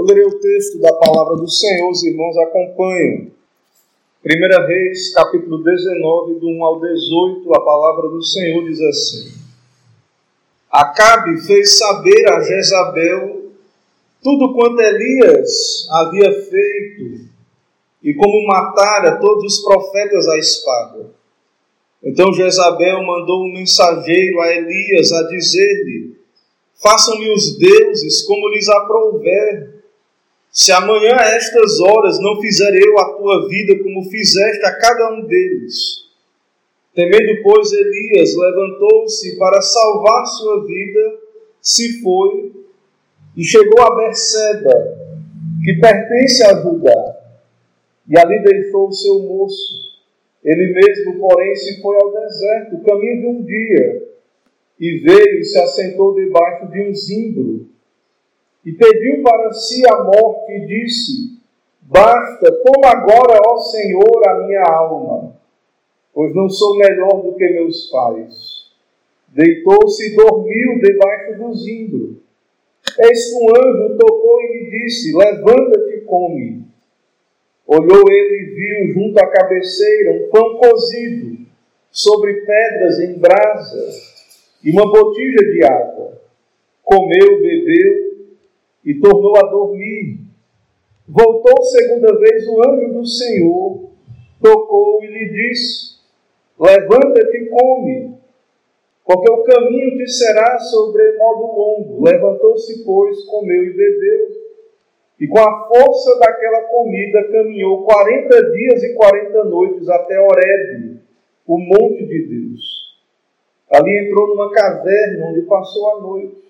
Eu lerei o texto da palavra do Senhor, os irmãos acompanham. Primeira Reis, capítulo 19, do 1 ao 18, a palavra do Senhor diz assim: Acabe fez saber a Jezabel tudo quanto Elias havia feito e como matara todos os profetas à espada. Então Jezabel mandou um mensageiro a Elias a dizer-lhe: Façam-me os deuses como lhes aprouver se amanhã a estas horas não fizer eu a tua vida como fizeste a cada um deles. Temendo, pois, Elias levantou-se para salvar sua vida, se foi e chegou a Berseba, que pertence a Judá, e ali deixou o seu moço. Ele mesmo, porém, se foi ao deserto, caminho de um dia, e veio e se assentou debaixo de um zimbro, e pediu para si a morte e disse: Basta, toma agora, ó Senhor, a minha alma, pois não sou melhor do que meus pais. Deitou-se e dormiu debaixo do zimbro. Eis que um anjo tocou e lhe disse: Levanta-te e come. Olhou ele e viu junto à cabeceira um pão cozido sobre pedras em brasa e uma botija de água. Comeu, bebeu e tornou a dormir. Voltou segunda vez o anjo do Senhor, tocou e lhe disse: Levanta-te e come, porque o caminho te será sobre modo longo. Levantou-se, pois, comeu e bebeu. E com a força daquela comida caminhou quarenta dias e quarenta noites até Horebe, o monte de Deus. Ali entrou numa caverna onde passou a noite.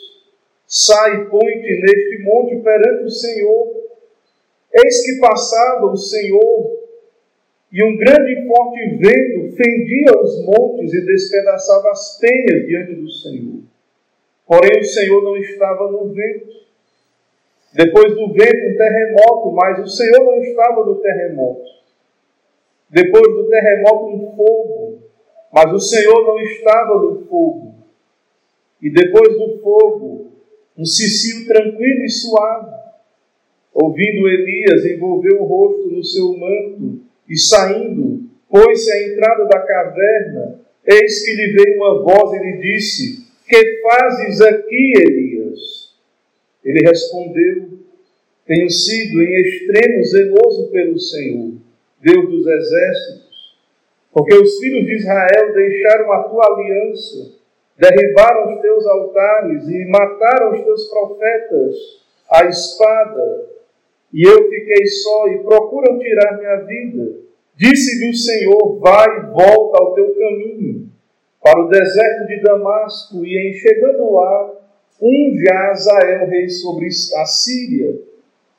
Sai põe-te neste monte perante o Senhor. Eis que passava o Senhor, e um grande e forte vento fendia os montes e despedaçava as penhas diante do Senhor. Porém, o Senhor não estava no vento. Depois do vento, um terremoto, mas o Senhor não estava no terremoto. Depois do terremoto, um fogo, mas o Senhor não estava no fogo. E depois do fogo, um cicio tranquilo e suave. Ouvindo Elias, envolveu o rosto no seu manto e saindo, pôs-se à entrada da caverna. Eis que lhe veio uma voz e lhe disse: Que fazes aqui, Elias? Ele respondeu: Tenho sido em extremo zeloso pelo Senhor, Deus dos exércitos, porque os filhos de Israel deixaram a tua aliança derribaram os teus altares e mataram os teus profetas à espada, e eu fiquei só e procuram tirar minha vida. Disse-lhe o Senhor: Vai e volta ao teu caminho, para o deserto de Damasco, e em chegando lá, unge a Azael, rei sobre a Síria,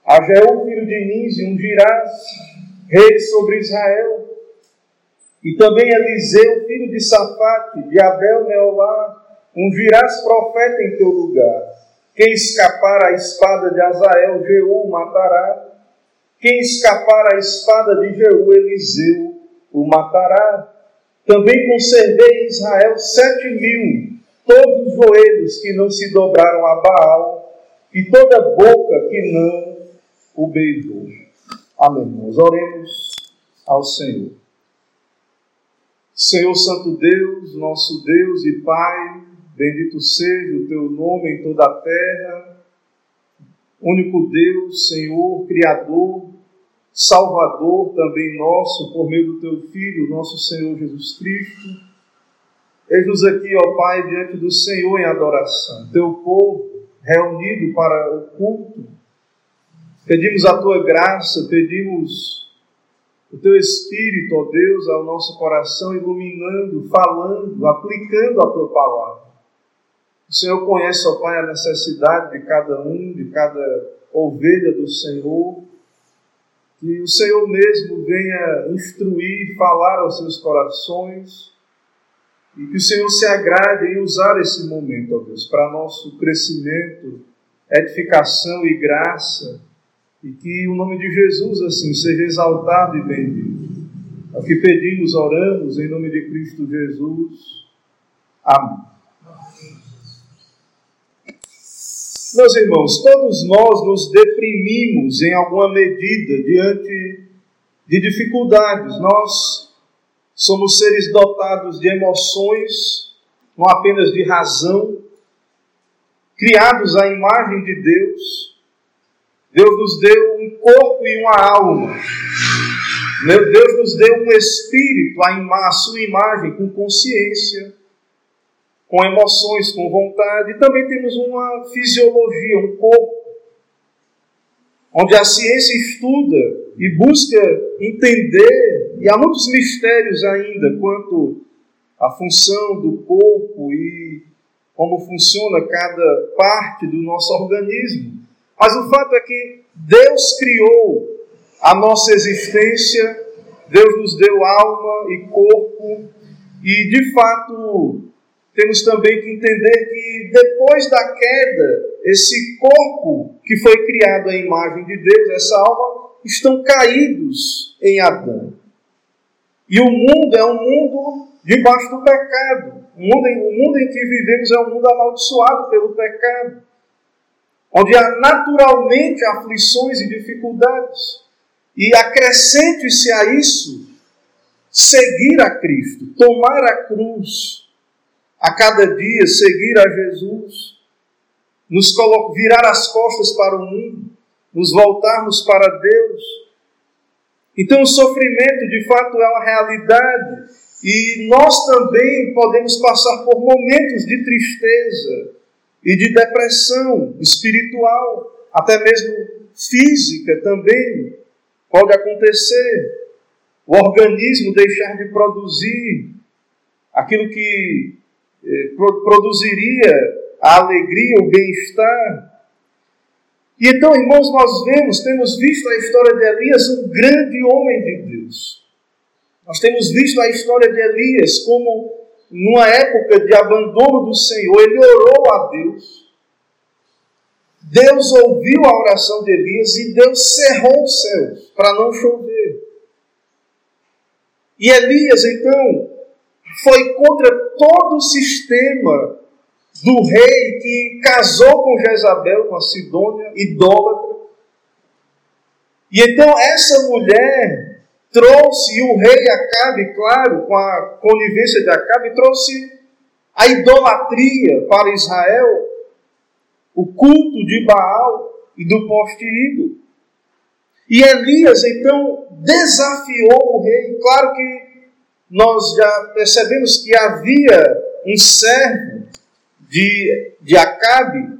a Jeú, filho de Nise, ungirás, rei sobre Israel. E também Eliseu, filho de Safate, de Abel Meolá, ungirás profeta em teu lugar. Quem escapar à espada de Azael, Jeú matará. Quem escapar à espada de Jeú, Eliseu o matará. Também conservei em Israel sete mil, todos os joelhos que não se dobraram a Baal, e toda boca que não o beijou. Amém. Nós oremos ao Senhor. Senhor Santo Deus, nosso Deus e Pai, bendito seja o teu nome em toda a terra, único Deus, Senhor, Criador, Salvador também nosso, por meio do teu Filho, nosso Senhor Jesus Cristo. Eis-nos aqui, ó Pai, diante do Senhor em adoração, teu povo reunido para o culto. Pedimos a tua graça, pedimos o teu Espírito, ó Deus, ao nosso coração, iluminando, falando, aplicando a tua palavra. O Senhor conhece, ó Pai, a necessidade de cada um, de cada ovelha do Senhor. que o Senhor mesmo venha instruir, falar aos seus corações e que o Senhor se agrade em usar esse momento, ó Deus, para nosso crescimento, edificação e graça, e que o nome de Jesus, assim, seja exaltado e bendito. É o que pedimos, oramos, em nome de Cristo Jesus. Amém. Meus irmãos, todos nós nos deprimimos em alguma medida diante de dificuldades. Nós somos seres dotados de emoções, não apenas de razão, criados à imagem de Deus. Deus nos deu um corpo e uma alma. Deus nos deu um espírito, a, sua imagem, com consciência com emoções, com vontade, e também temos uma fisiologia, um corpo, onde a ciência estuda e busca entender, e há muitos mistérios ainda quanto à função do corpo e como funciona cada parte do nosso organismo. Mas o fato é que Deus criou a nossa existência, Deus nos deu alma e corpo, e de fato temos também que entender que depois da queda, esse corpo que foi criado à imagem de Deus, essa alma, estão caídos em Adão. E o mundo é um mundo debaixo do pecado. O mundo, em, o mundo em que vivemos é um mundo amaldiçoado pelo pecado, onde há naturalmente aflições e dificuldades. E acrescente-se a isso seguir a Cristo, tomar a cruz, a cada dia seguir a Jesus, nos virar as costas para o mundo, nos voltarmos para Deus. Então, o sofrimento de fato é uma realidade e nós também podemos passar por momentos de tristeza e de depressão espiritual, até mesmo física também pode acontecer. O organismo deixar de produzir aquilo que eh, produziria a alegria, o bem-estar. E então, irmãos, nós vemos, temos visto a história de Elias, um grande homem de Deus. Nós temos visto a história de Elias como, numa época de abandono do Senhor, ele orou a Deus. Deus ouviu a oração de Elias e Deus cerrou os céus para não chover. E Elias, então, foi contra todo o sistema do rei que casou com Jezabel, com a Sidônia, idólatra. E então essa mulher trouxe, o rei Acabe, claro, com a conivência de Acabe, trouxe a idolatria para Israel, o culto de Baal e do poste ídolo. E Elias então desafiou o rei. Claro que nós já percebemos que havia um servo de, de Acabe,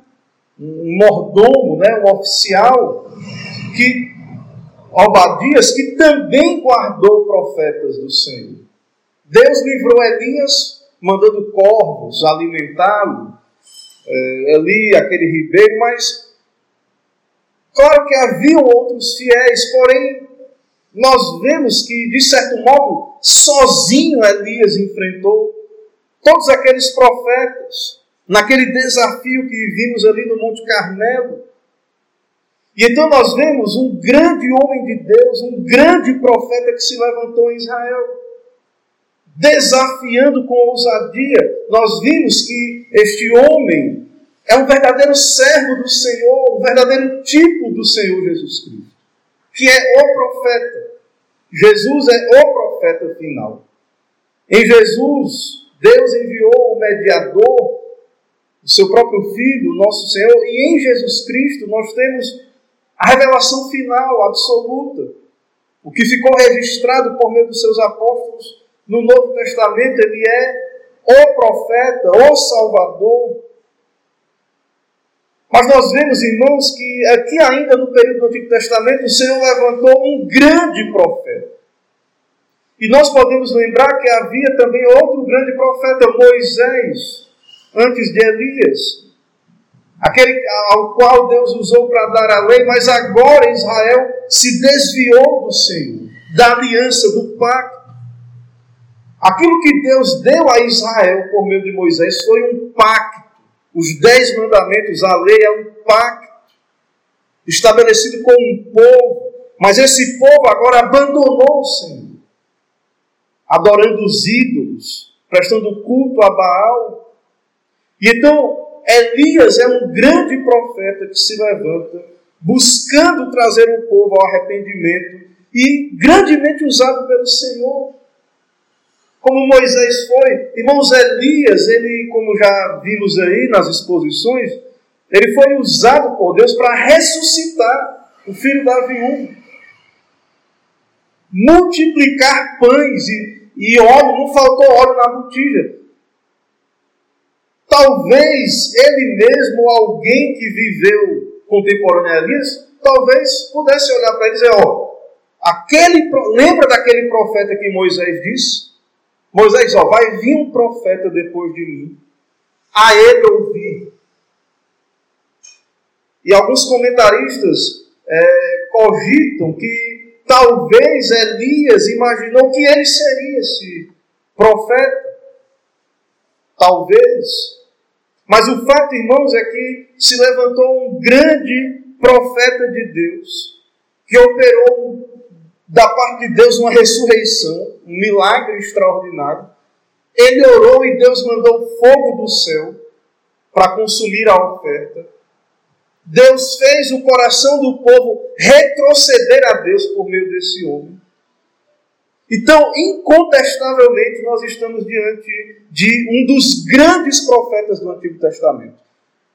um mordomo, né, um oficial, que Obadias, que também guardou profetas do Senhor. Deus livrou Elias, mandando corvos alimentá-lo, é, ali, aquele ribeiro, mas claro que haviam outros fiéis, porém nós vemos que, de certo modo, sozinho Elias enfrentou todos aqueles profetas, naquele desafio que vimos ali no Monte Carmelo. E então nós vemos um grande homem de Deus, um grande profeta que se levantou em Israel, desafiando com ousadia. Nós vimos que este homem é um verdadeiro servo do Senhor, um verdadeiro tipo do Senhor Jesus Cristo que é o profeta. Jesus é o profeta final. Em Jesus, Deus enviou o mediador, o seu próprio Filho, nosso Senhor, e em Jesus Cristo nós temos a revelação final, absoluta. O que ficou registrado por meio dos seus apóstolos no Novo Testamento, ele é o profeta, o Salvador, mas nós vemos, irmãos, que aqui ainda no período do Antigo Testamento, o Senhor levantou um grande profeta. E nós podemos lembrar que havia também outro grande profeta, Moisés, antes de Elias. Aquele ao qual Deus usou para dar a lei, mas agora Israel se desviou do Senhor, da aliança, do pacto. Aquilo que Deus deu a Israel por meio de Moisés foi um pacto. Os dez mandamentos, a lei é um pacto estabelecido com um povo, mas esse povo agora abandonou o Senhor, adorando os ídolos, prestando culto a Baal. E então Elias é um grande profeta que se levanta, buscando trazer o povo ao arrependimento e grandemente usado pelo Senhor. Como Moisés foi, irmãos, Elias, ele, como já vimos aí nas exposições, ele foi usado por Deus para ressuscitar o filho da viúva. Multiplicar pães e, e óleo, não faltou óleo na botija. Talvez ele mesmo, alguém que viveu contemporâneo a Elias, talvez pudesse olhar para ele e dizer: Ó, aquele, lembra daquele profeta que Moisés disse? Moisés, ó, vai vir um profeta depois de mim, a ele ouvir. E alguns comentaristas é, cogitam que talvez Elias imaginou que ele seria esse profeta. Talvez. Mas o fato, irmãos, é que se levantou um grande profeta de Deus que operou da parte de Deus uma ressurreição, um milagre extraordinário. Ele orou e Deus mandou fogo do céu para consumir a oferta. Deus fez o coração do povo retroceder a Deus por meio desse homem. Então, incontestavelmente, nós estamos diante de um dos grandes profetas do Antigo Testamento.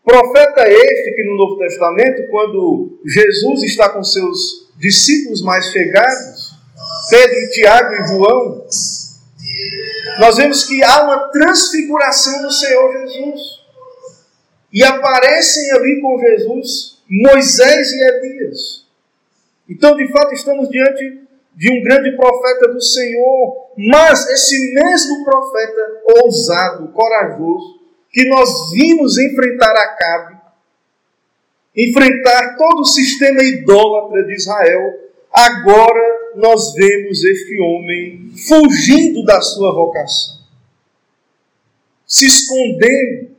Profeta este que no Novo Testamento, quando Jesus está com seus discípulos mais chegados, Pedro, Tiago e João, nós vemos que há uma transfiguração do Senhor Jesus. E aparecem ali com Jesus Moisés e Elias. Então, de fato, estamos diante de um grande profeta do Senhor, mas esse mesmo profeta ousado, corajoso, que nós vimos enfrentar Acabe, enfrentar todo o sistema idólatra de Israel, agora nós vemos este homem fugindo da sua vocação, se escondendo.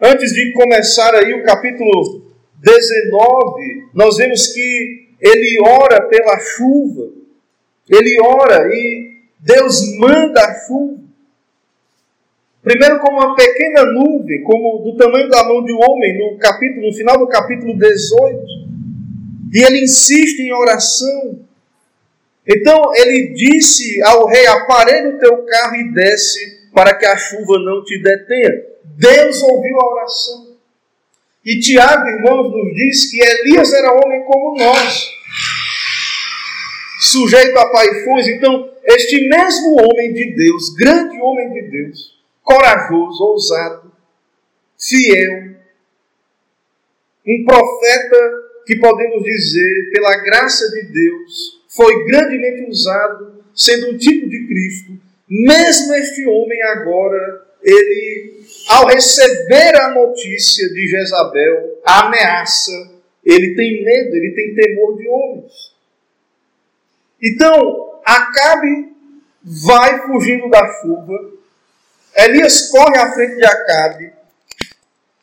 Antes de começar aí o capítulo 19, nós vemos que ele ora pela chuva. Ele ora e Deus manda a chuva. Primeiro como uma pequena nuvem, como do tamanho da mão de um homem, no capítulo, no final do capítulo 18. E ele insiste em oração. Então ele disse ao rei: aparelha o teu carro e desce, para que a chuva não te detenha. Deus ouviu a oração. E Tiago, irmãos, nos diz que Elias era homem como nós, sujeito a paixões. Então, este mesmo homem de Deus, grande homem de Deus, corajoso, ousado, fiel, um profeta que podemos dizer, pela graça de Deus, foi grandemente usado, sendo um tipo de Cristo, mesmo este homem agora, ele ao receber a notícia de Jezabel, a ameaça, ele tem medo, ele tem temor de homens. Então, Acabe vai fugindo da chuva, Elias corre à frente de Acabe,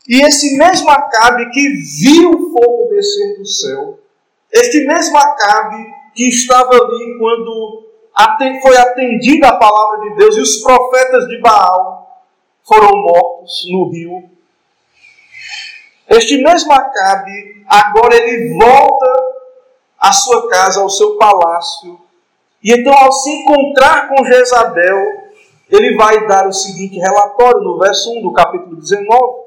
e esse mesmo Acabe que viu o fogo descer do céu, este mesmo Acabe que estava ali quando foi atendida a palavra de Deus e os profetas de Baal foram mortos no rio. Este mesmo Acabe, agora ele volta à sua casa, ao seu palácio. E então, ao se encontrar com Jezabel, ele vai dar o seguinte relatório no verso 1 do capítulo 19.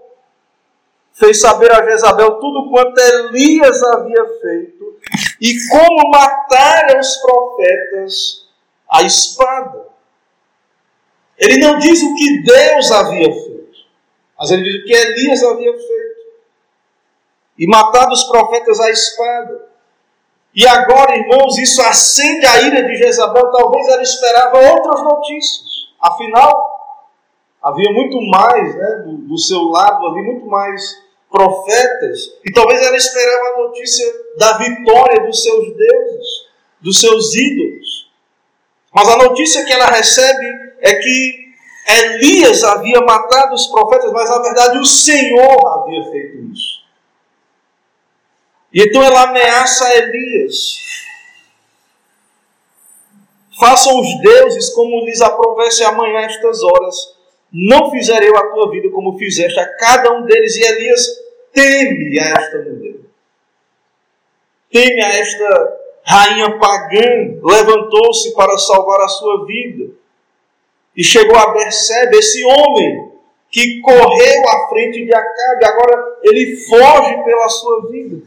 Fez saber a Jezabel tudo quanto Elias havia feito e como matar os profetas à espada. Ele não diz o que Deus havia feito, mas ele diz o que Elias havia feito. E matado os profetas à espada. E agora, irmãos, isso acende a ira de Jezabel. Talvez ela esperava outras notícias. Afinal, havia muito mais né, do, do seu lado, havia muito mais profetas, e talvez ela esperava a notícia da vitória dos seus deuses, dos seus ídolos. Mas a notícia que ela recebe é que Elias havia matado os profetas, mas na verdade o Senhor havia feito isso. E então ela ameaça Elias. Façam os deuses como lhes aprovesse amanhã estas horas. Não fizerei eu a tua vida como fizeste a cada um deles. E Elias teme a esta mulher. Teme a esta rainha pagã. Levantou-se para salvar a sua vida. E chegou a Bersebe, esse homem que correu à frente de Acabe. Agora ele foge pela sua vida.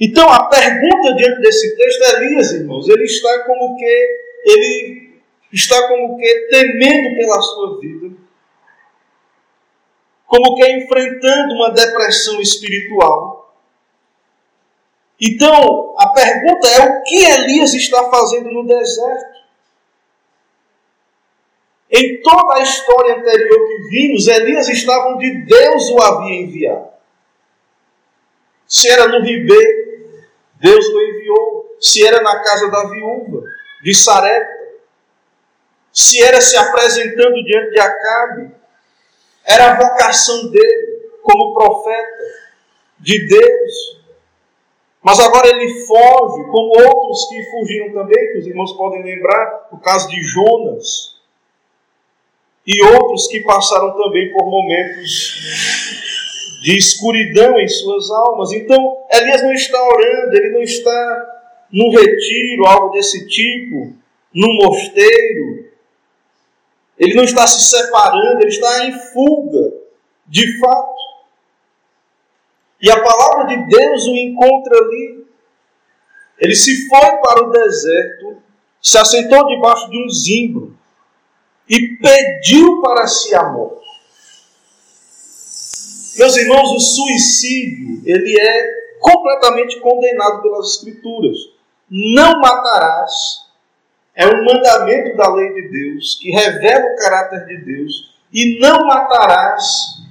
Então a pergunta diante desse texto é Elias, irmãos, ele está como que ele está como que temendo pela sua vida, como que enfrentando uma depressão espiritual. Então, a pergunta é o que Elias está fazendo no deserto? Em toda a história anterior que vimos, Elias estava onde Deus o havia enviado. Se era no ribeiro, Deus o enviou. Se era na casa da viúva de Sarepta, se era se apresentando diante de Acabe, era a vocação dele como profeta de Deus. Mas agora ele foge, como outros que fugiram também, que os irmãos podem lembrar, o caso de Jonas, e outros que passaram também por momentos de escuridão em suas almas. Então, Elias não está orando, ele não está num retiro, algo desse tipo, num mosteiro. Ele não está se separando, ele está em fuga, de fato. E a palavra de Deus o encontra ali. Ele se foi para o deserto, se assentou debaixo de um zimbro e pediu para si a morte. Meus irmãos, o suicídio, ele é completamente condenado pelas Escrituras. Não matarás é um mandamento da lei de Deus que revela o caráter de Deus. E não matarás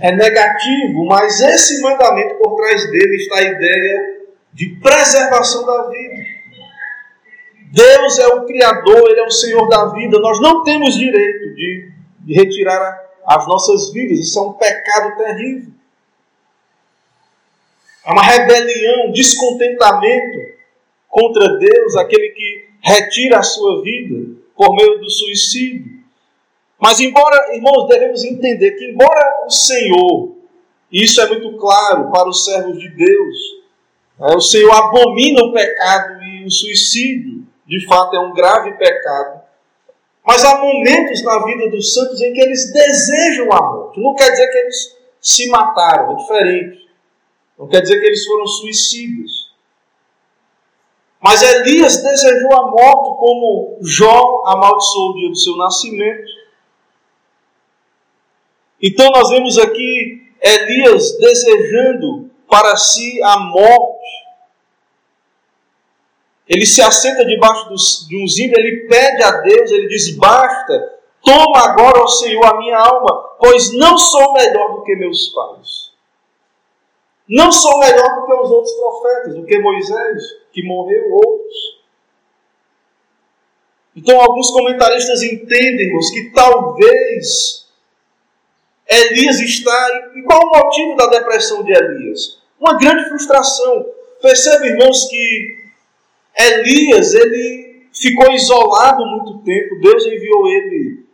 é negativo, mas esse mandamento por trás dele está a ideia de preservação da vida. Deus é o Criador, Ele é o Senhor da vida. Nós não temos direito de, de retirar as nossas vidas. Isso é um pecado terrível. É uma rebelião, um descontentamento contra Deus, aquele que retira a sua vida por meio do suicídio. Mas, embora, irmãos, devemos entender que, embora o Senhor, e isso é muito claro para os servos de Deus, é, o Senhor abomina o pecado e o suicídio, de fato, é um grave pecado. Mas há momentos na vida dos santos em que eles desejam a morte. Não quer dizer que eles se mataram, é diferente. Não quer dizer que eles foram suicidas. Mas Elias desejou a morte como Jó amaldiçoou o dia do seu nascimento. Então nós vemos aqui Elias desejando para si a morte ele se assenta debaixo de um zimbro, ele pede a Deus, ele diz: Basta, toma agora, ó Senhor, a minha alma, pois não sou melhor do que meus pais. Não sou melhor do que os outros profetas, do que Moisés, que morreu, outros. Então, alguns comentaristas entendem, irmãos, que talvez Elias está. E qual o motivo da depressão de Elias? Uma grande frustração. Percebe, irmãos, que Elias, ele ficou isolado muito tempo. Deus enviou ele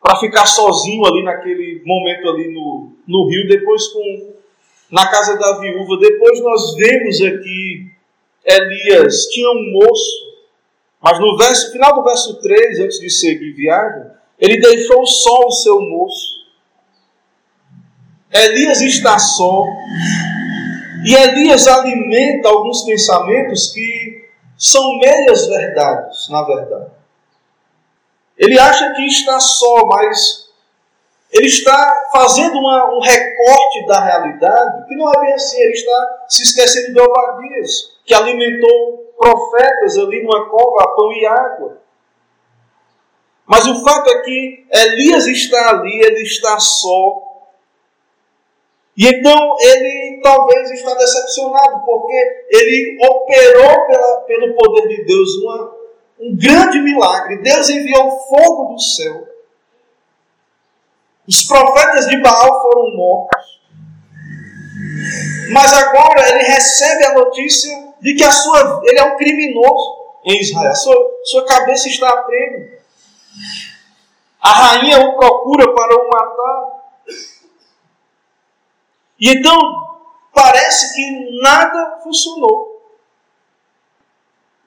para ficar sozinho ali naquele momento ali no, no rio, depois com na casa da viúva. Depois nós vemos aqui Elias tinha um moço, mas no verso, final do verso 3, antes de seguir viagem, ele deixou só o seu moço. Elias está só. E Elias alimenta alguns pensamentos que são meias verdades, na verdade. Ele acha que está só, mas ele está fazendo uma, um recorte da realidade que não é bem assim. Ele está se esquecendo de Obadias, que alimentou profetas ali numa cova a pão e água. Mas o fato é que Elias está ali, ele está só, E então ele talvez está decepcionado, porque ele operou pela, pelo poder de Deus uma, um grande milagre. Deus enviou fogo do céu. Os profetas de Baal foram mortos. Mas agora ele recebe a notícia de que a sua, ele é um criminoso em Israel. Sua, sua cabeça está a prego. A rainha o procura para o matar. E então parece que nada funcionou.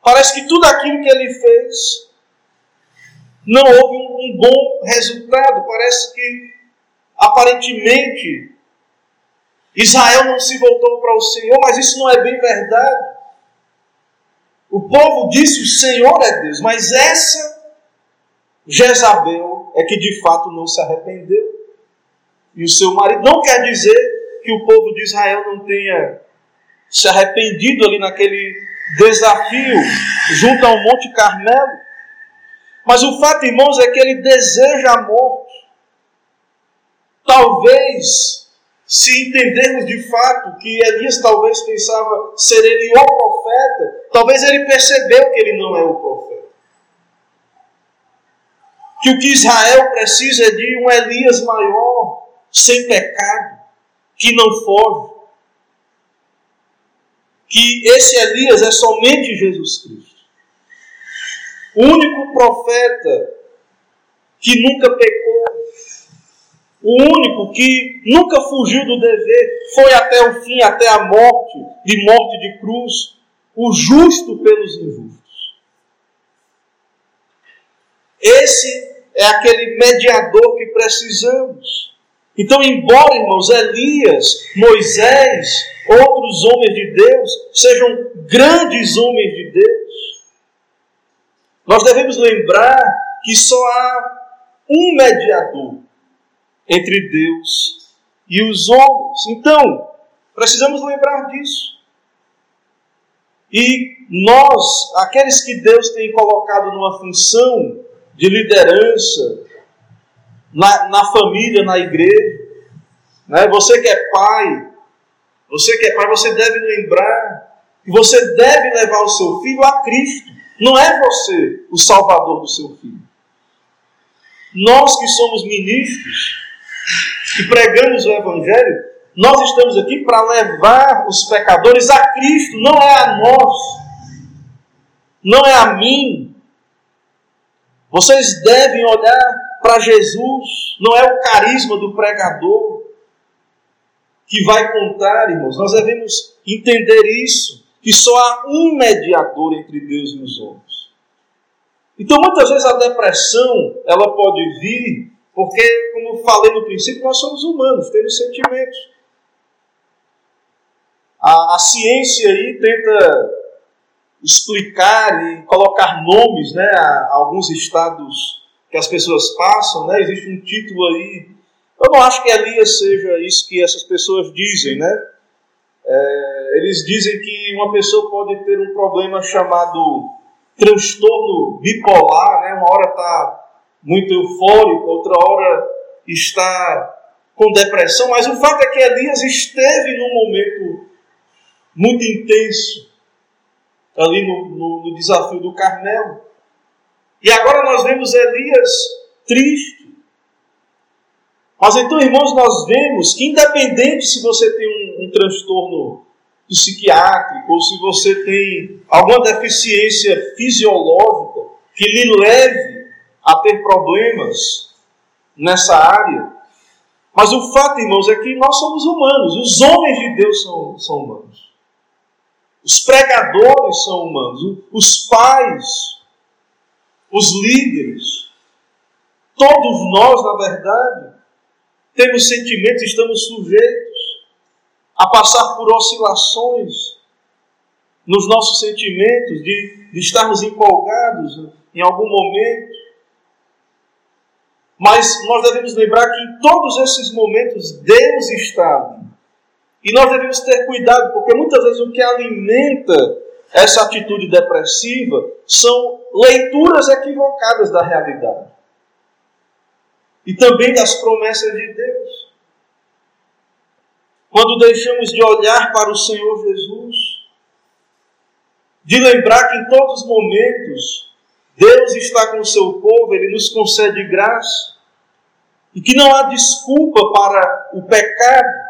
Parece que tudo aquilo que ele fez não houve um bom resultado. Parece que aparentemente Israel não se voltou para o Senhor, mas isso não é bem verdade. O povo disse: O Senhor é Deus, mas essa Jezabel é que de fato não se arrependeu. E o seu marido não quer dizer que o povo de Israel não tenha se arrependido ali naquele desafio junto ao Monte Carmelo. Mas o fato, irmãos, é que ele deseja a morte. Talvez, se entendermos de fato que Elias talvez pensava ser ele o profeta, talvez ele percebeu que ele não é o profeta. Que o que Israel precisa é de um Elias maior, sem pecado, que não foge. Que esse Elias é somente Jesus Cristo. O único profeta que nunca pecou, o único que nunca fugiu do dever, foi até o fim, até a morte, de morte de cruz, o justo pelos injustos. Esse é aquele mediador que precisamos. Então, embora, irmãos, Elias, Moisés, outros homens de Deus sejam grandes homens de Deus, nós devemos lembrar que só há um mediador entre Deus e os homens. Então, precisamos lembrar disso. E nós, aqueles que Deus tem colocado numa função de liderança na, na família, na igreja, né? você que é pai, você que é pai, você deve lembrar que você deve levar o seu filho a Cristo. Não é você o salvador do seu filho. Nós que somos ministros, que pregamos o Evangelho, nós estamos aqui para levar os pecadores a Cristo, não é a nós, não é a mim. Vocês devem olhar para Jesus, não é o carisma do pregador que vai contar, irmãos. Nós devemos entender isso que só há um mediador entre Deus e os homens. Então, muitas vezes a depressão ela pode vir porque, como falei no princípio, nós somos humanos, temos sentimentos. A, a ciência aí tenta explicar e colocar nomes né, a, a alguns estados que as pessoas passam. Né? Existe um título aí. Eu não acho que Elias seja isso que essas pessoas dizem, né? É, eles dizem que uma pessoa pode ter um problema chamado transtorno bipolar, né? uma hora está muito eufórico, outra hora está com depressão, mas o fato é que Elias esteve num momento muito intenso ali no, no, no desafio do Carmelo. E agora nós vemos Elias triste, mas então, irmãos, nós vemos que, independente se você tem um, um transtorno psiquiátrico ou se você tem alguma deficiência fisiológica que lhe leve a ter problemas nessa área, mas o fato, irmãos, é que nós somos humanos, os homens de Deus são, são humanos, os pregadores são humanos, os pais, os líderes, todos nós, na verdade, temos sentimentos, estamos sujeitos a passar por oscilações nos nossos sentimentos, de, de estarmos empolgados em algum momento. Mas nós devemos lembrar que em todos esses momentos Deus está E nós devemos ter cuidado, porque muitas vezes o que alimenta essa atitude depressiva são leituras equivocadas da realidade e também das promessas de Deus. quando deixamos de olhar para o Senhor Jesus, de lembrar que em todos os momentos Deus está com o seu povo, Ele nos concede graça, e que não há desculpa para o pecado.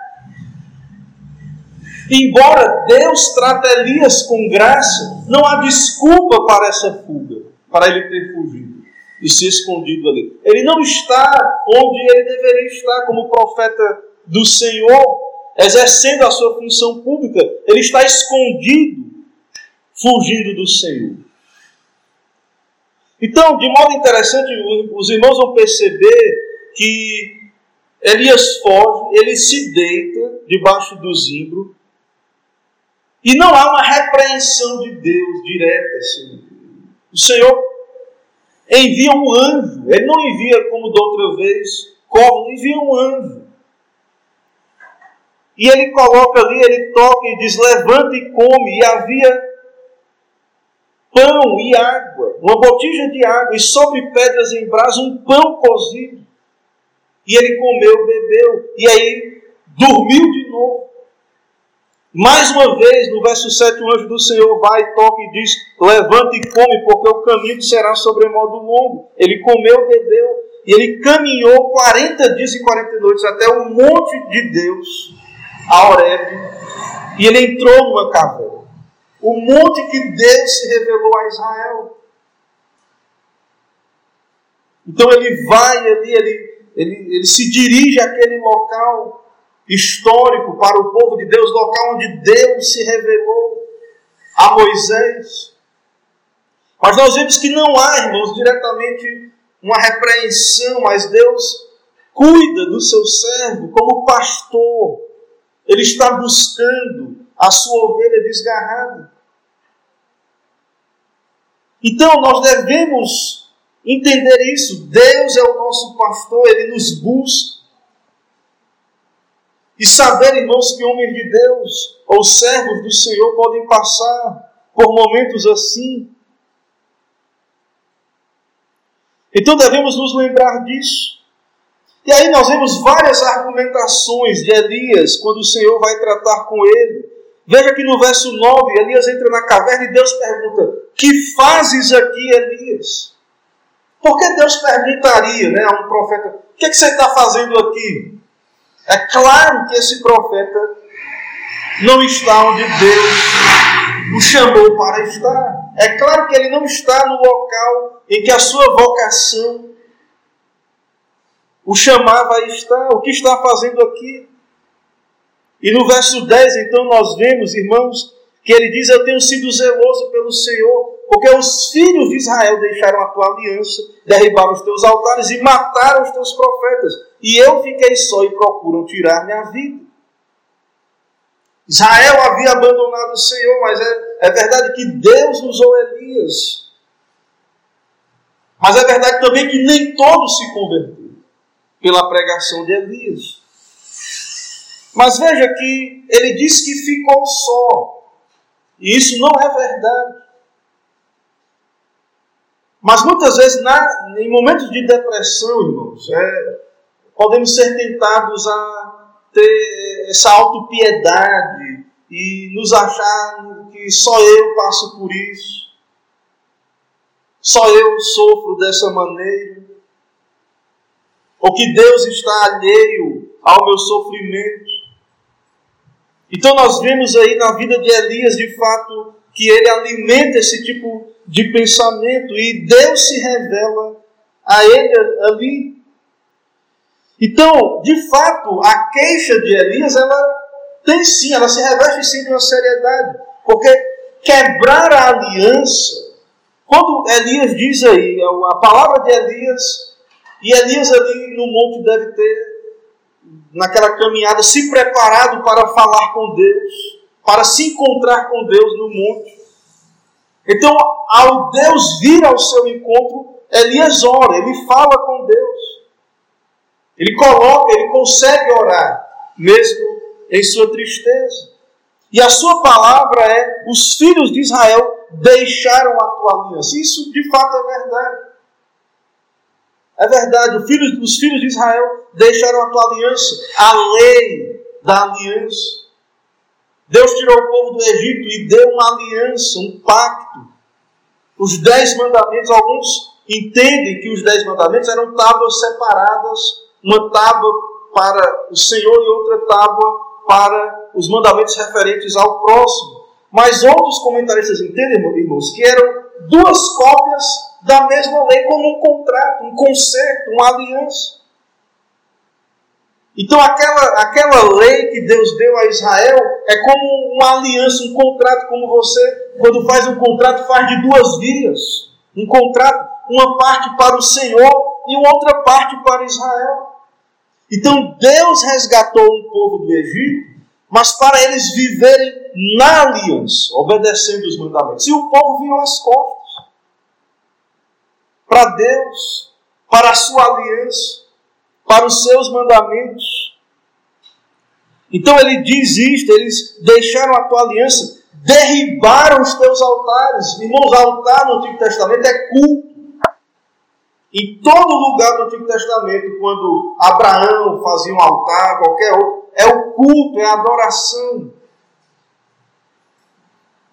Embora Deus trate Elias com graça, não há desculpa para essa fuga, para ele ter fugido e se escondido ali. Ele não está onde ele deveria estar como profeta do Senhor, exercendo a sua função pública. Ele está escondido, fugindo do Senhor. Então, de modo interessante, os irmãos vão perceber que Elias foge, ele se deita debaixo do zimbro, e não há uma repreensão de Deus direta. Assim. O Senhor envia um anjo, ele não envia como da outra vez, como envia um anjo. E ele coloca ali, ele toca e diz: levanta e come. E havia pão e água, uma botija de água, e sobre pedras em brasa um pão cozido. E ele comeu, bebeu, e aí dormiu de novo. Mais uma vez, no verso 7, o anjo do Senhor vai, toca e diz: Levanta e come, porque o caminho será sobremodo longo. Ele comeu, bebeu, e ele caminhou 40 dias e 40 noites até o monte de Deus, a Horebe, e ele entrou numa caverna o monte que Deus se revelou a Israel. Então ele vai ali, ele, ele, ele se dirige àquele local histórico para o povo de Deus, local onde Deus se revelou a Moisés. Mas nós vemos que não há, irmãos, diretamente uma repreensão, mas Deus cuida do seu servo como pastor. Ele está buscando a sua ovelha desgarrada. Então nós devemos entender isso. Deus é o nosso pastor, ele nos busca. E saber, irmãos, que homens de Deus ou servos do Senhor podem passar por momentos assim. Então devemos nos lembrar disso. E aí nós vemos várias argumentações de Elias quando o Senhor vai tratar com ele. Veja que no verso 9, Elias entra na caverna e Deus pergunta: Que fazes aqui, Elias? Por que Deus perguntaria né, a um profeta: O que, é que você está fazendo aqui? É claro que esse profeta não está onde Deus o chamou para estar. É claro que ele não está no local em que a sua vocação o chamava a estar. O que está fazendo aqui? E no verso 10, então, nós vemos, irmãos, que ele diz: Eu tenho sido zeloso pelo Senhor, porque os filhos de Israel deixaram a tua aliança, derribaram os teus altares e mataram os teus profetas. E eu fiquei só e procuram tirar minha vida. Israel havia abandonado o Senhor, mas é, é verdade que Deus usou Elias. Mas é verdade também que nem todos se converteram pela pregação de Elias. Mas veja que ele diz que ficou só. E isso não é verdade. Mas muitas vezes, na, em momentos de depressão, irmãos, é, podemos ser tentados a ter essa autopiedade e nos achar que só eu passo por isso, só eu sofro dessa maneira, ou que Deus está alheio ao meu sofrimento. Então nós vemos aí na vida de Elias, de fato, que ele alimenta esse tipo de pensamento e Deus se revela a ele ali. Então, de fato, a queixa de Elias, ela tem sim, ela se reveste sim de uma seriedade, porque quebrar a aliança, quando Elias diz aí, a palavra de Elias, e Elias ali no monte deve ter naquela caminhada, se preparado para falar com Deus, para se encontrar com Deus no monte. Então, ao Deus vir ao seu encontro, Elias ora, ele fala com Deus. Ele coloca, ele consegue orar, mesmo em sua tristeza. E a sua palavra é: os filhos de Israel deixaram a tua aliança. Isso de fato é verdade. É verdade, os filhos, os filhos de Israel deixaram a tua aliança, a lei da aliança. Deus tirou o povo do Egito e deu uma aliança, um pacto. Os dez mandamentos, alguns entendem que os dez mandamentos eram tábuas separadas, uma tábua para o Senhor e outra tábua para os mandamentos referentes ao próximo. Mas outros comentaristas entendem, irmãos, que eram duas cópias da mesma lei, como um contrato, um concerto, uma aliança. Então, aquela, aquela lei que Deus deu a Israel é como uma aliança, um contrato, como você, quando faz um contrato, faz de duas vias. Um contrato, uma parte para o Senhor e outra parte para Israel. Então, Deus resgatou um povo do Egito, mas para eles viverem na aliança, obedecendo os mandamentos. E o povo virou as costas para Deus, para a sua aliança para os seus mandamentos. Então ele diz isto: eles deixaram a tua aliança, derribaram os teus altares. Irmãos, altar no Antigo Testamento é culto. Em todo lugar do Antigo Testamento, quando Abraão fazia um altar, qualquer outro, é o culto, é a adoração.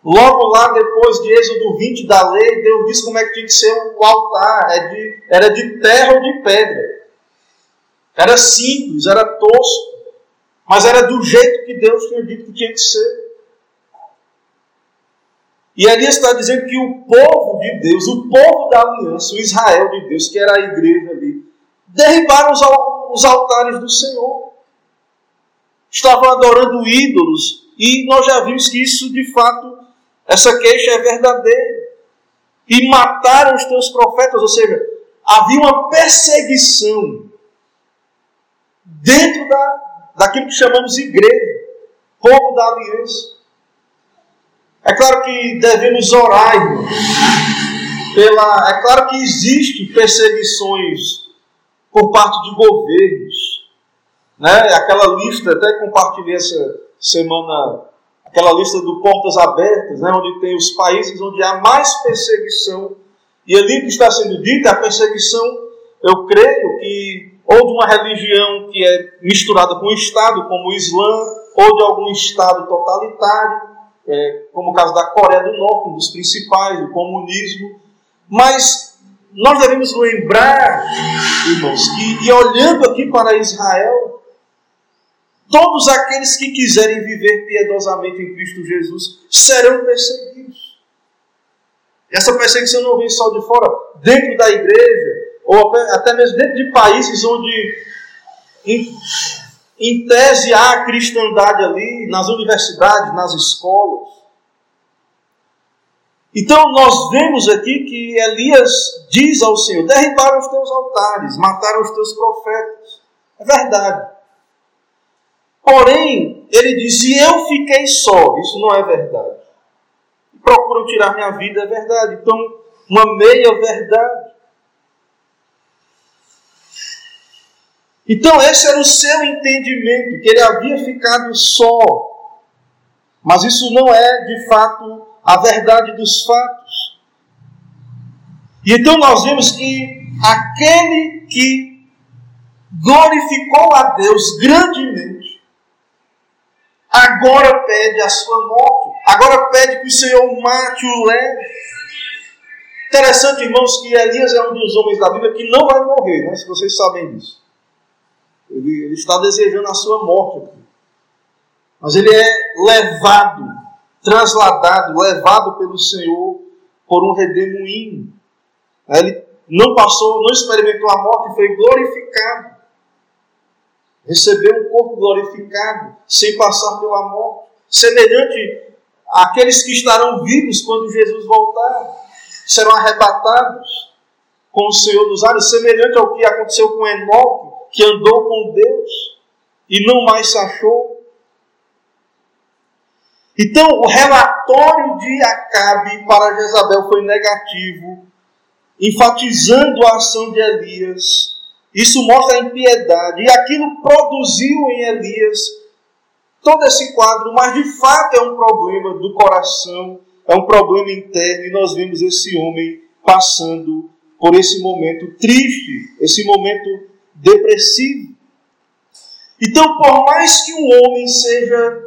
Logo lá depois de Êxodo 20 da lei, Deus disse como é que tinha que ser o altar. É de, era de terra ou de pedra. Era simples, era tosco, mas era do jeito que Deus tinha dito que tinha que ser. E ali está dizendo que o povo de Deus, o povo da aliança, o Israel de Deus, que era a igreja ali, derribaram os altares do Senhor. Estavam adorando ídolos. E nós já vimos que isso, de fato, essa queixa é verdadeira. E mataram os teus profetas, ou seja, havia uma perseguição dentro da, daquilo que chamamos igreja, povo da aliança. É claro que devemos orar, irmãos, pela. É claro que existe perseguições por parte de governos. Né? Aquela lista, até compartilhei essa semana, aquela lista do Portas Abertas, né? onde tem os países onde há mais perseguição. E ali que está sendo dita, a perseguição, eu creio que ou de uma religião que é misturada com o Estado, como o Islã, ou de algum Estado totalitário, é, como o caso da Coreia do Norte, um dos principais, o comunismo. Mas nós devemos lembrar, irmãos, que, e olhando aqui para Israel, todos aqueles que quiserem viver piedosamente em Cristo Jesus serão perseguidos. Essa perseguição não vem só de fora, dentro da igreja, ou até mesmo dentro de países onde, em, em tese, há cristandade ali, nas universidades, nas escolas. Então, nós vemos aqui que Elias diz ao Senhor: derribaram os teus altares, mataram os teus profetas. É verdade. Porém, ele diz: e eu fiquei só. Isso não é verdade. Procuram tirar minha vida, é verdade. Então, uma meia verdade. Então, esse era o seu entendimento, que ele havia ficado só. Mas isso não é, de fato, a verdade dos fatos. E então nós vemos que aquele que glorificou a Deus grandemente, agora pede a sua morte, agora pede que o Senhor mate o leve. Interessante, irmãos, que Elias é um dos homens da Bíblia que não vai morrer, né? se vocês sabem disso. Ele, ele está desejando a sua morte aqui. Mas ele é levado, trasladado, levado pelo Senhor por um redemoinho. Ele não passou, não experimentou a morte, foi glorificado. Recebeu um corpo glorificado, sem passar pela morte. Semelhante àqueles que estarão vivos quando Jesus voltar. Serão arrebatados com o Senhor dos ares, semelhante ao que aconteceu com Enoque que andou com Deus e não mais se achou. Então, o relatório de Acabe para Jezabel foi negativo, enfatizando a ação de Elias. Isso mostra a impiedade, e aquilo produziu em Elias todo esse quadro, mas de fato é um problema do coração, é um problema interno, e nós vemos esse homem passando por esse momento triste, esse momento depressivo. Então, por mais que um homem seja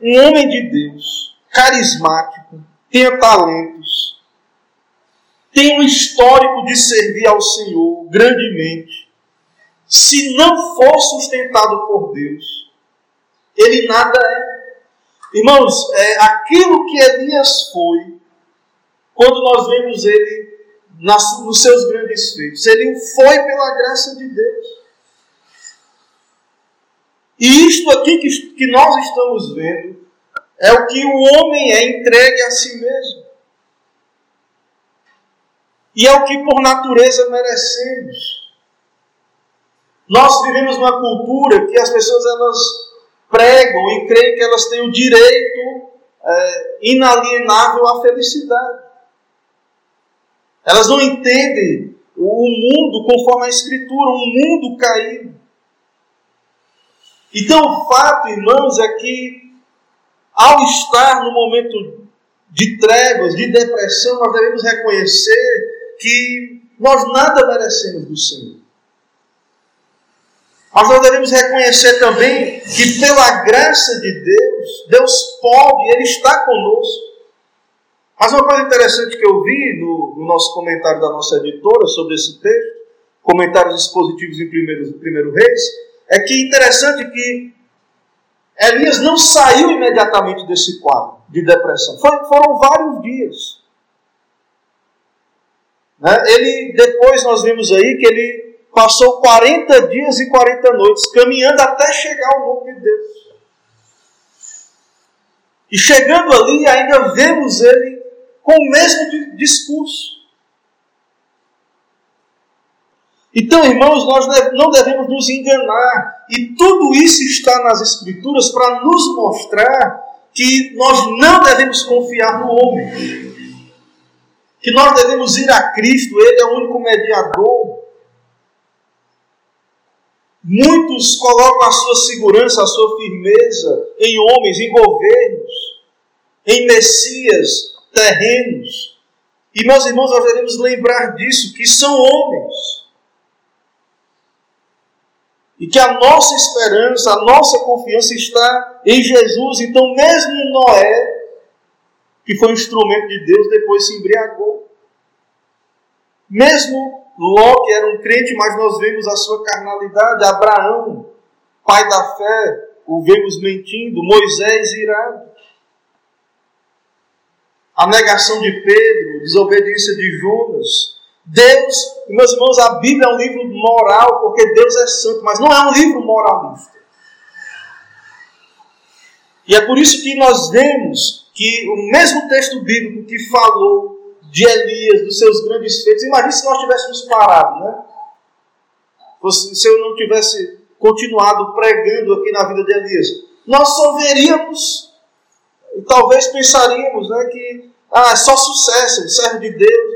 um homem de Deus, carismático, tenha talentos, tenha um histórico de servir ao Senhor grandemente, se não for sustentado por Deus, ele nada é. Irmãos, é aquilo que Elias foi, quando nós vemos ele nas, nos seus grandes feitos, ele foi pela graça de Deus. E isto aqui que, que nós estamos vendo é o que o homem é entregue a si mesmo. E é o que por natureza merecemos. Nós vivemos uma cultura que as pessoas elas pregam e creem que elas têm o direito é, inalienável à felicidade. Elas não entendem o mundo conforme a Escritura, um mundo caído. Então, o fato, irmãos, é que ao estar no momento de trevas, de depressão, nós devemos reconhecer que nós nada merecemos do Senhor. Mas nós devemos reconhecer também que, pela graça de Deus, Deus pode, Ele está conosco. Mas uma coisa interessante que eu vi no, no nosso comentário da nossa editora sobre esse texto, comentários expositivos em primeiro, primeiro Reis, é que interessante que Elias não saiu imediatamente desse quadro de depressão. Foram vários dias. Né? Ele, depois nós vimos aí que ele passou 40 dias e 40 noites caminhando até chegar ao nome de Deus. E chegando ali, ainda vemos ele com o mesmo discurso. Então, irmãos, nós não devemos nos enganar. E tudo isso está nas Escrituras para nos mostrar que nós não devemos confiar no homem. Que nós devemos ir a Cristo, Ele é o único mediador. Muitos colocam a sua segurança, a sua firmeza em homens, em governos, em messias terrenos. E, meus irmãos, nós devemos lembrar disso, que são homens. E que a nossa esperança, a nossa confiança está em Jesus. Então, mesmo Noé, que foi um instrumento de Deus, depois se embriagou. Mesmo Ló, que era um crente, mas nós vemos a sua carnalidade. Abraão, pai da fé, o vemos mentindo. Moisés irado. A negação de Pedro, desobediência de Judas. Deus, meus irmãos, a Bíblia é um livro moral, porque Deus é santo, mas não é um livro moralista. E é por isso que nós vemos que o mesmo texto bíblico que falou de Elias, dos seus grandes feitos. Imagine se nós tivéssemos parado, né? Se eu não tivesse continuado pregando aqui na vida de Elias, nós só veríamos e talvez pensaríamos né, que ah, é só sucesso, servo de Deus.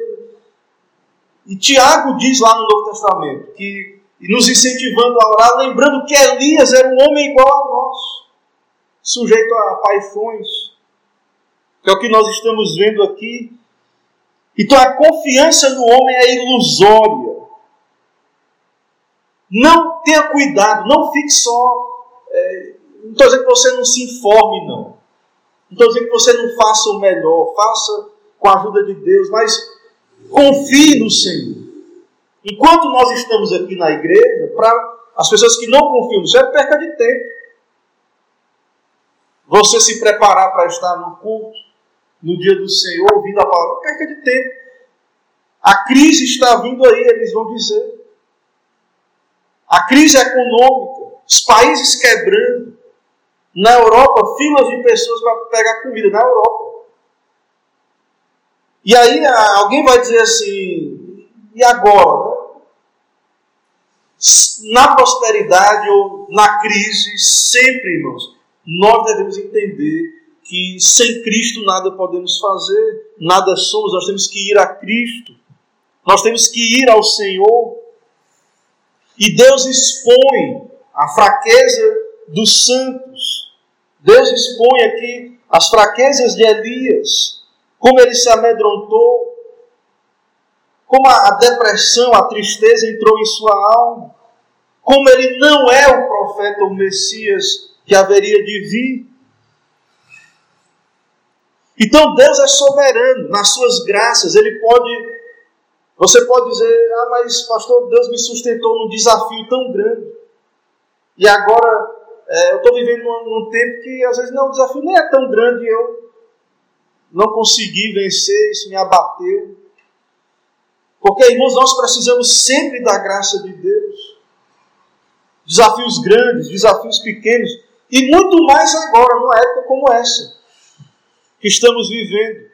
E Tiago diz lá no Novo Testamento que nos incentivando a orar, lembrando que Elias era um homem igual a nós, sujeito a paixões, que é o que nós estamos vendo aqui então a confiança no homem é ilusória. Não tenha cuidado, não fique só. É, não estou dizendo que você não se informe, não. Não estou dizendo que você não faça o melhor, faça com a ajuda de Deus, mas confie no Senhor. Enquanto nós estamos aqui na igreja, para as pessoas que não confiam no Senhor, é perca de tempo. Você se preparar para estar no culto, no dia do Senhor, ouvindo a palavra, perca de tempo. A crise está vindo aí, eles vão dizer. A crise econômica, os países quebrando. Na Europa, filas de pessoas para pegar comida, na Europa. E aí alguém vai dizer assim, e agora? Na prosperidade ou na crise, sempre, irmãos, nós devemos entender que sem Cristo nada podemos fazer, nada somos, nós temos que ir a Cristo, nós temos que ir ao Senhor. E Deus expõe a fraqueza dos santos. Deus expõe aqui as fraquezas de Elias, como ele se amedrontou, como a depressão, a tristeza entrou em sua alma, como ele não é o profeta, o Messias que haveria de vir. Então Deus é soberano nas suas graças, ele pode. Você pode dizer, ah, mas pastor, Deus me sustentou num desafio tão grande. E agora é, eu estou vivendo num, num, tempo que às vezes não, o desafio nem é tão grande e eu não consegui vencer, isso me abateu. Porque, irmãos, nós precisamos sempre da graça de Deus. Desafios grandes, desafios pequenos, e muito mais agora, numa época como essa, que estamos vivendo.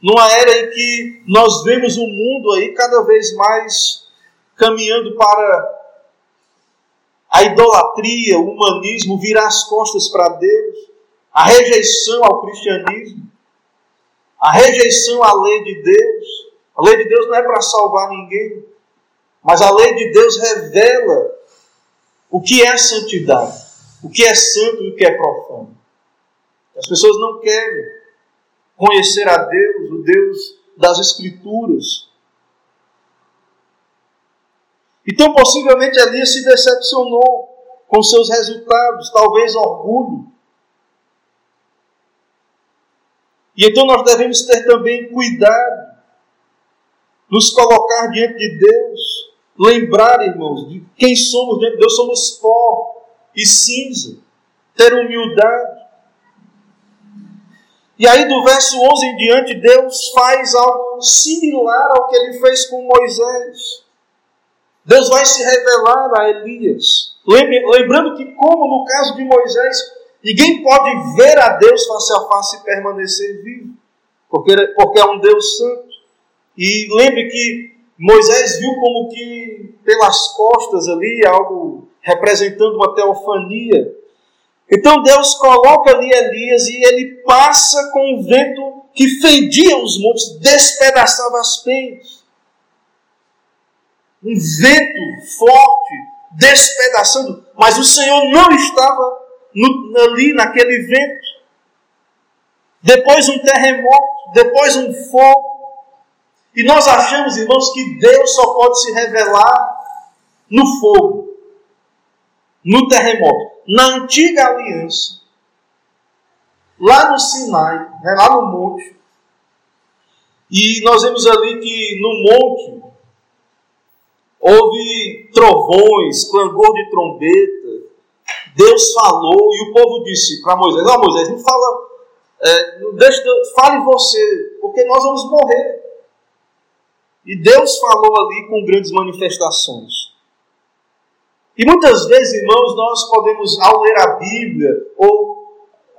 Numa era em que nós vemos o mundo aí cada vez mais caminhando para a idolatria, o humanismo, virar as costas para Deus, a rejeição ao cristianismo, a rejeição à lei de Deus. A lei de Deus não é para salvar ninguém, mas a lei de Deus revela o que é santidade, o que é santo e o que é profano. As pessoas não querem conhecer a Deus, o Deus das Escrituras, então, possivelmente, Elias se decepcionou com seus resultados, talvez orgulho. E então nós devemos ter também cuidado, nos colocar diante de Deus, lembrar, irmãos, de quem somos diante de Deus, somos pó e cinza, ter humildade. E aí, do verso 11 em diante, Deus faz algo similar ao que ele fez com Moisés. Deus vai se revelar a Elias. Lembrando que, como no caso de Moisés, ninguém pode ver a Deus face a face e permanecer vivo, porque, porque é um Deus santo. E lembre que Moisés viu como que pelas costas ali algo representando uma teofania. Então Deus coloca ali Elias e ele passa com o vento que fendia os montes, despedaçava as penhas um vento forte, despedaçando, mas o Senhor não estava no, ali naquele vento. Depois um terremoto, depois um fogo. E nós achamos, irmãos, que Deus só pode se revelar no fogo, no terremoto. Na antiga aliança, lá no Sinai, né, lá no monte, e nós vemos ali que no monte houve trovões, clangor de trombeta. Deus falou e o povo disse para Moisés: Não, Moisés, não fala, é, não deixa, fale você, porque nós vamos morrer. E Deus falou ali com grandes manifestações. E muitas vezes, irmãos, nós podemos, ao ler a Bíblia, ou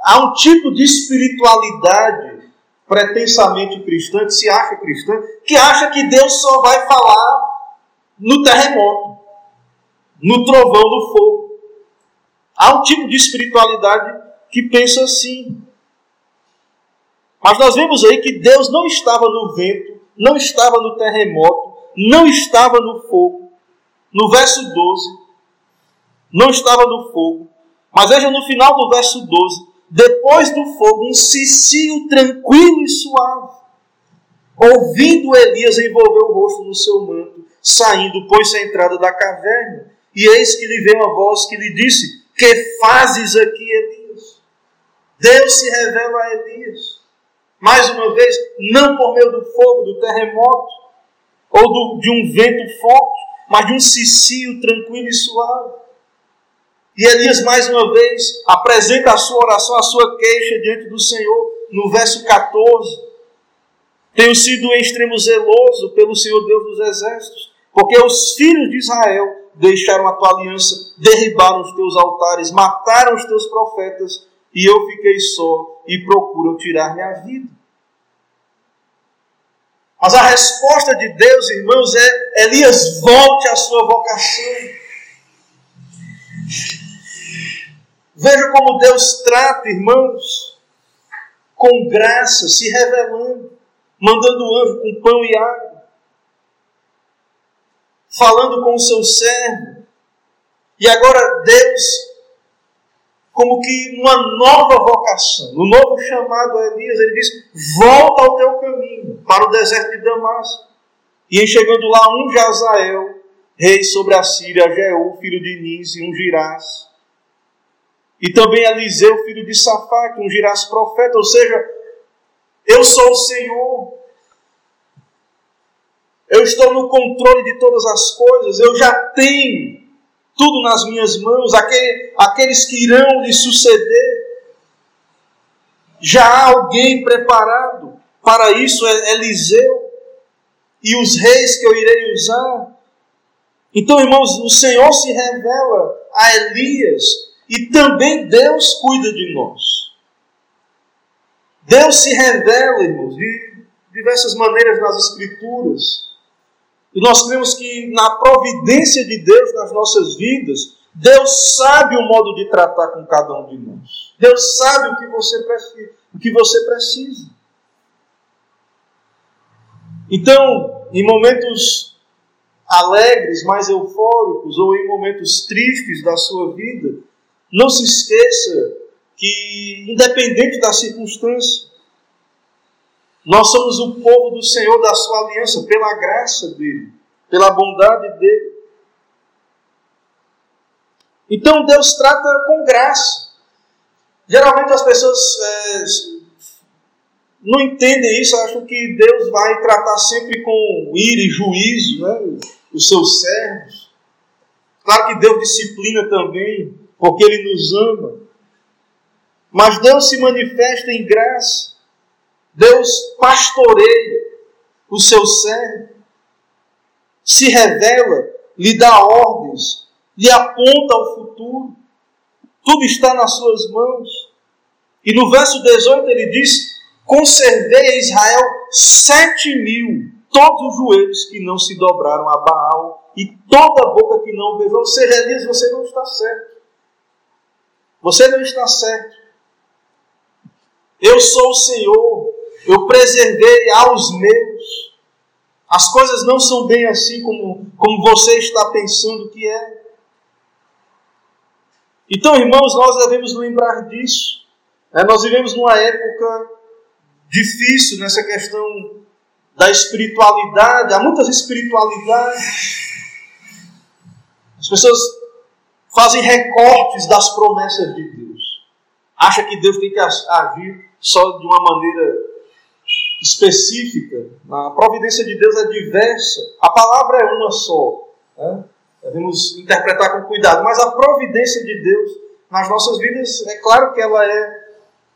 há um tipo de espiritualidade pretensamente cristã, que se acha cristã, que acha que Deus só vai falar no terremoto, no trovão do fogo. Há um tipo de espiritualidade que pensa assim. Mas nós vemos aí que Deus não estava no vento, não estava no terremoto, não estava no fogo. No verso 12, não estava no fogo. Mas veja no final do verso 12: depois do fogo, um cicio tranquilo e suave. Ouvindo Elias, envolveu o rosto no seu manto Saindo, pôs-se à entrada da caverna, e eis que lhe veio uma voz que lhe disse: Que fazes aqui, Elias? Deus se revela a Elias. Mais uma vez, não por meio do fogo, do terremoto, ou do, de um vento forte, mas de um cicio tranquilo e suave. E Elias, mais uma vez, apresenta a sua oração, a sua queixa diante do Senhor, no verso 14. Tenho sido em extremo zeloso pelo Senhor Deus dos exércitos, porque os filhos de Israel deixaram a tua aliança, derribaram os teus altares, mataram os teus profetas, e eu fiquei só e procuram tirar minha vida. Mas a resposta de Deus, irmãos, é: Elias, volte à sua vocação. Veja como Deus trata, irmãos, com graça, se revelando, mandando o anjo com pão e água falando com o seu servo. E agora Deus, como que numa nova vocação, no novo chamado a Elias, ele diz: volta ao teu caminho, para o deserto de Damasco. E em chegando lá, um Jazael rei sobre a Síria, Jeú, filho de Nis, e ungirás. E também Eliseu, filho de Safá, que ungirás profeta. Ou seja, eu sou o Senhor. Eu estou no controle de todas as coisas. Eu já tenho tudo nas minhas mãos. Aquele, aqueles que irão lhe suceder. Já há alguém preparado para isso, é Eliseu. E os reis que eu irei usar. Então, irmãos, o Senhor se revela a Elias e também Deus cuida de nós. Deus se revela, irmãos, de diversas maneiras nas Escrituras. E nós cremos que na providência de Deus nas nossas vidas, Deus sabe o modo de tratar com cada um de nós. Deus sabe o que você. O que você precisa. Então, em momentos alegres, mais eufóricos, ou em momentos tristes da sua vida, não se esqueça que, independente da circunstância, nós somos o povo do Senhor da sua aliança, pela graça dele, pela bondade dele. Então Deus trata com graça. Geralmente as pessoas é, não entendem isso, acham que Deus vai tratar sempre com ira e juízo né, os seus servos. Claro que Deus disciplina também, porque Ele nos ama. Mas Deus se manifesta em graça. Deus pastoreia o seu servo, se revela, lhe dá ordens, lhe aponta ao futuro. Tudo está nas suas mãos. E no verso 18 ele diz: Conservei a Israel sete mil, todos os joelhos que não se dobraram a Baal e toda a boca que não beijou. Ou seja, Elias, você não está certo. Você não está certo. Eu sou o Senhor, eu preservei aos meus. As coisas não são bem assim como, como você está pensando que é. Então, irmãos, nós devemos lembrar disso. É, nós vivemos numa época difícil nessa questão da espiritualidade. Há muitas espiritualidades. As pessoas fazem recortes das promessas de Deus. Acha que Deus tem que agir só de uma maneira específica. A providência de Deus é diversa. A palavra é uma só. Né? Devemos interpretar com cuidado. Mas a providência de Deus nas nossas vidas, é claro que ela é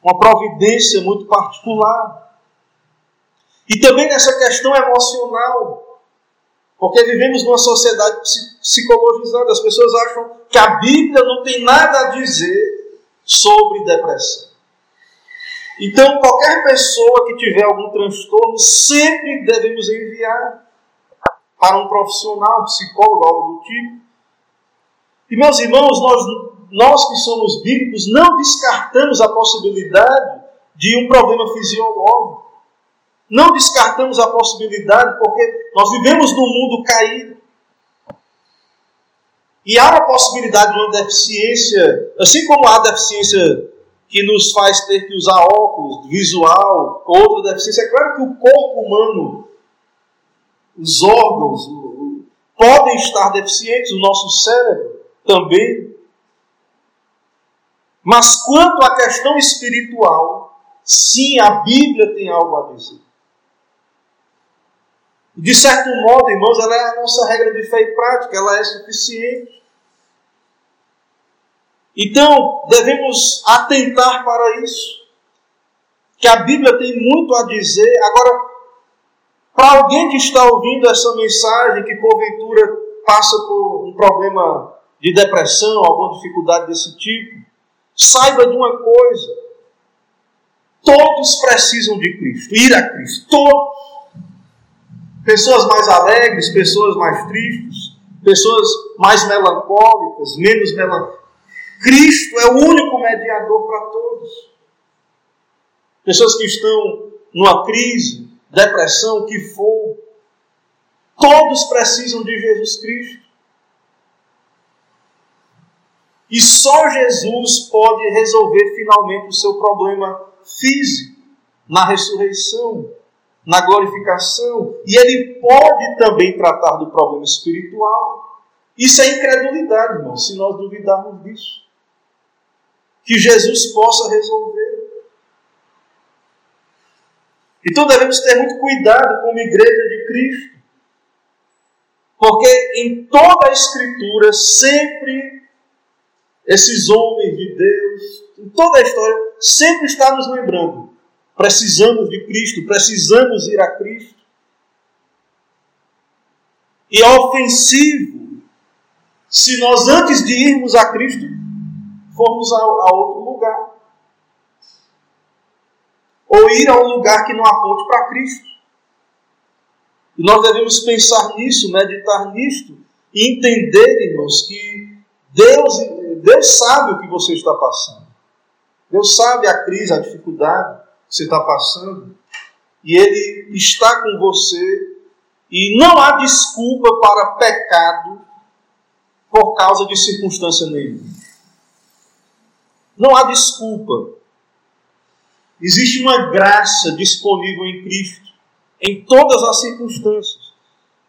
uma providência muito particular. E também nessa questão emocional. Porque vivemos numa sociedade psicologizada. As pessoas acham que a Bíblia não tem nada a dizer sobre depressão. Então, qualquer pessoa que tiver algum transtorno, sempre devemos enviar para um profissional, um psicólogo, algo do tipo. E, meus irmãos, nós, nós que somos bíblicos, não descartamos a possibilidade de um problema fisiológico. Não descartamos a possibilidade, porque nós vivemos num mundo caído. E há uma possibilidade de uma deficiência, assim como há deficiência que nos faz ter que usar óculos, visual, outra deficiência. É claro que o corpo humano, os órgãos, podem estar deficientes, o nosso cérebro também. Mas quanto à questão espiritual, sim, a Bíblia tem algo a dizer. De certo modo, irmãos, ela é a nossa regra de fé e prática, ela é suficiente. Então, devemos atentar para isso. Que a Bíblia tem muito a dizer. Agora, para alguém que está ouvindo essa mensagem, que porventura passa por um problema de depressão, alguma dificuldade desse tipo, saiba de uma coisa: todos precisam de Cristo, ir a Cristo, todos. Pessoas mais alegres, pessoas mais tristes, pessoas mais melancólicas, menos melancólicas. Cristo é o único mediador para todos. Pessoas que estão numa crise, depressão, o que for, todos precisam de Jesus Cristo. E só Jesus pode resolver finalmente o seu problema físico na ressurreição, na glorificação. E ele pode também tratar do problema espiritual. Isso é incredulidade, irmão, se nós duvidarmos disso. Que Jesus possa resolver. Então devemos ter muito cuidado como igreja de Cristo. Porque em toda a Escritura, sempre esses homens de Deus, em toda a história, sempre está nos lembrando. Precisamos de Cristo, precisamos ir a Cristo. E é ofensivo se nós, antes de irmos a Cristo, formos a, a outro lugar. Ou ir a um lugar que não aponte para Cristo. E nós devemos pensar nisso, meditar nisto e entender, irmãos, que Deus, Deus sabe o que você está passando. Deus sabe a crise, a dificuldade você está passando. E Ele está com você. E não há desculpa para pecado por causa de circunstância nenhuma. Não há desculpa. Existe uma graça disponível em Cristo, em todas as circunstâncias.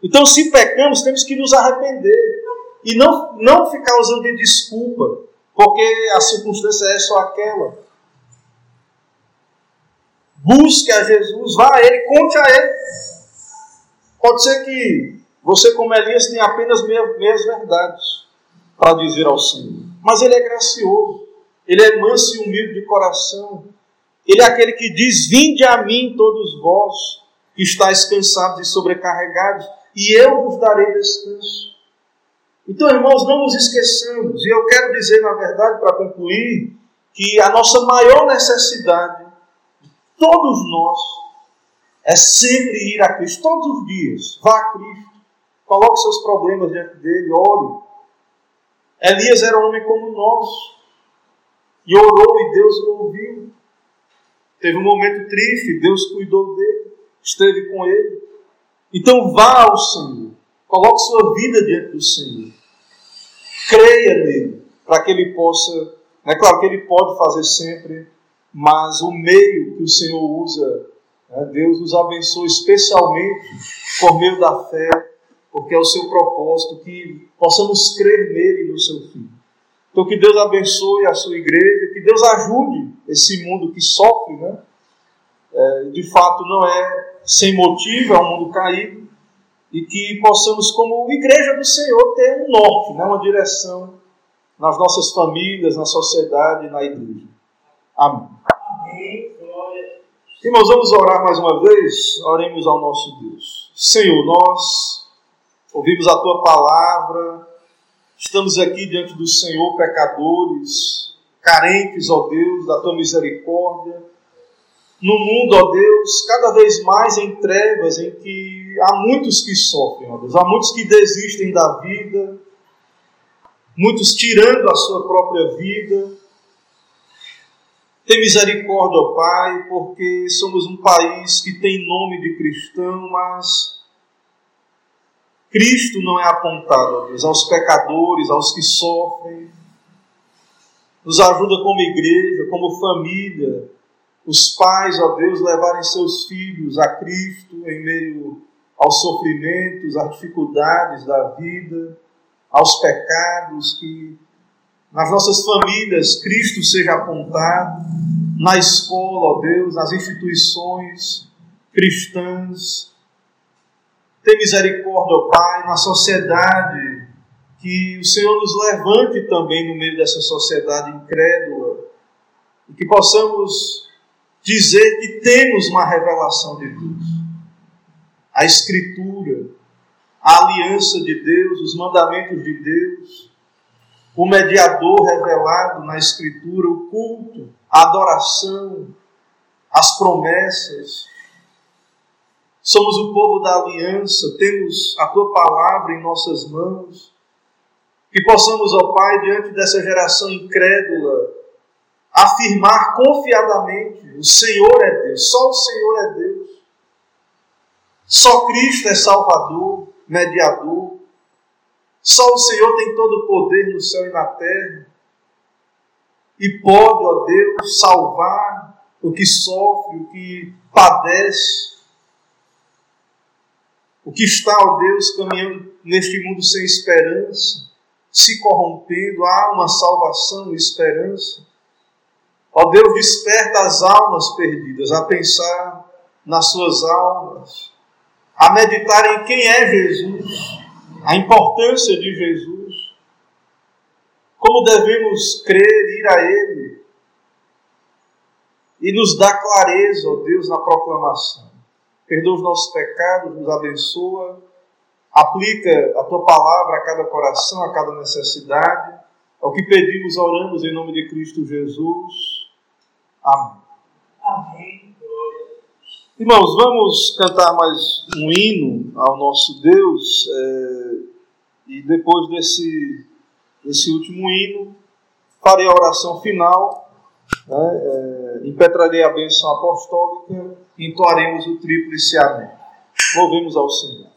Então, se pecamos, temos que nos arrepender e não, não ficar usando de desculpa, porque a circunstância é só aquela. Busque a Jesus, vá a Ele, conte a Ele. Pode ser que você, como Elias, tenha apenas meias, verdades para dizer ao Senhor. Mas Ele é gracioso, Ele é manso e humilde de coração. Ele é aquele que diz: Vinde a mim, todos vós que estáis cansados e sobrecarregados, e eu vos darei descanso. Então, irmãos, não nos esqueçamos, e eu quero dizer, na verdade, para concluir, que a nossa maior necessidade, todos nós, é sempre ir a Cristo, todos os dias. Vá a Cristo, coloque seus problemas diante dele, ore. Elias era um homem como nós, e orou e Deus o ouviu. Teve um momento triste, Deus cuidou dele, esteve com ele. Então vá ao Senhor. Coloque sua vida diante do Senhor. Creia nele, para que ele possa. É claro que ele pode fazer sempre, mas o meio que o Senhor usa, né, Deus nos abençoe especialmente por meio da fé, porque é o seu propósito que possamos crer nele e no seu Filho. Então, que Deus abençoe a sua igreja, que Deus ajude esse mundo que sofre, né? É, de fato, não é sem motivo, é um mundo caído, e que possamos, como igreja do Senhor, ter um norte, né, uma direção nas nossas famílias, na sociedade e na igreja. Amém. Irmãos, vamos orar mais uma vez? Oremos ao nosso Deus. Senhor, nós ouvimos a tua palavra, estamos aqui diante do Senhor, pecadores, carentes, ó Deus, da tua misericórdia no mundo, ó Deus, cada vez mais em trevas, em que há muitos que sofrem, ó Deus, há muitos que desistem da vida, muitos tirando a sua própria vida. Tem misericórdia, ó Pai, porque somos um país que tem nome de cristão, mas Cristo não é apontado, ó Deus, aos pecadores, aos que sofrem. Nos ajuda como igreja, como família, os pais, ó Deus, levarem seus filhos a Cristo em meio aos sofrimentos, às dificuldades da vida, aos pecados, que nas nossas famílias Cristo seja apontado, na escola, ó Deus, nas instituições cristãs. Tem misericórdia, ó Pai, na sociedade, que o Senhor nos levante também no meio dessa sociedade incrédula e que possamos dizer que temos uma revelação de Deus. A Escritura, a aliança de Deus, os mandamentos de Deus, o mediador revelado na Escritura, o culto, a adoração, as promessas. Somos o povo da aliança, temos a tua palavra em nossas mãos. Que possamos, ó Pai, diante dessa geração incrédula, afirmar confiadamente: o Senhor é Deus, só o Senhor é Deus. Só Cristo é Salvador, mediador. Só o Senhor tem todo o poder no céu e na terra. E pode, ó Deus, salvar o que sofre, o que padece. O que está, ó Deus, caminhando neste mundo sem esperança, se corrompendo, há uma salvação e esperança. Ó Deus, desperta as almas perdidas a pensar nas suas almas, a meditar em quem é Jesus, a importância de Jesus, como devemos crer, ir a Ele, e nos dá clareza, ó Deus, na proclamação. Perdoa os nossos pecados, nos abençoa, aplica a tua palavra a cada coração, a cada necessidade. É o que pedimos, oramos em nome de Cristo Jesus. Amém. Amém. Irmãos, vamos cantar mais um hino ao nosso Deus. É, e depois desse, desse último hino, farei a oração final. Né, é, impetrarei a bênção apostólica e entoaremos o tríplice Amém. Louvemos ao Senhor.